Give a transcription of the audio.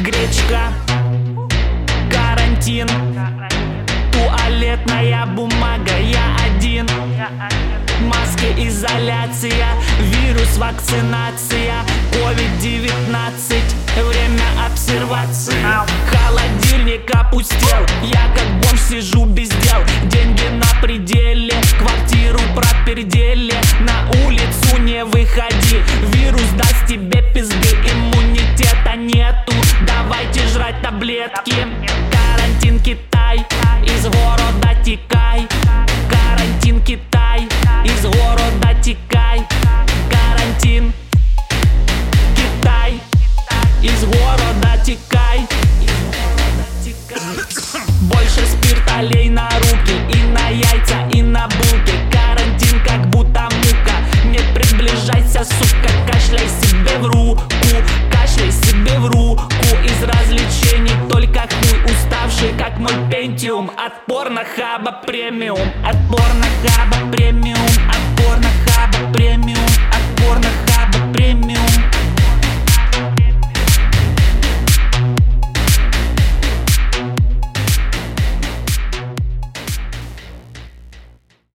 гречка. Карантин. Туалетная бумага, я один. Маски, изоляция, вирус, вакцинация Covid-19, время обсервации. Холодильник опустел, я как бомж сижу без дел. Деньги на пределе, квартиру пропердели. На улицу не выходи, вирус даст тебе давайте жрать таблетки. Карантин Китай, из города текай. Карантин Китай, из города текай. Карантин Китай, из города текай. Больше спирталей на руки И на яйца, и на булки. Карантин как будто мука. Не приближайся, сука Кашляй себе в руку пентиум От порнохаба премиум. От порнохаба премиум От порнохаба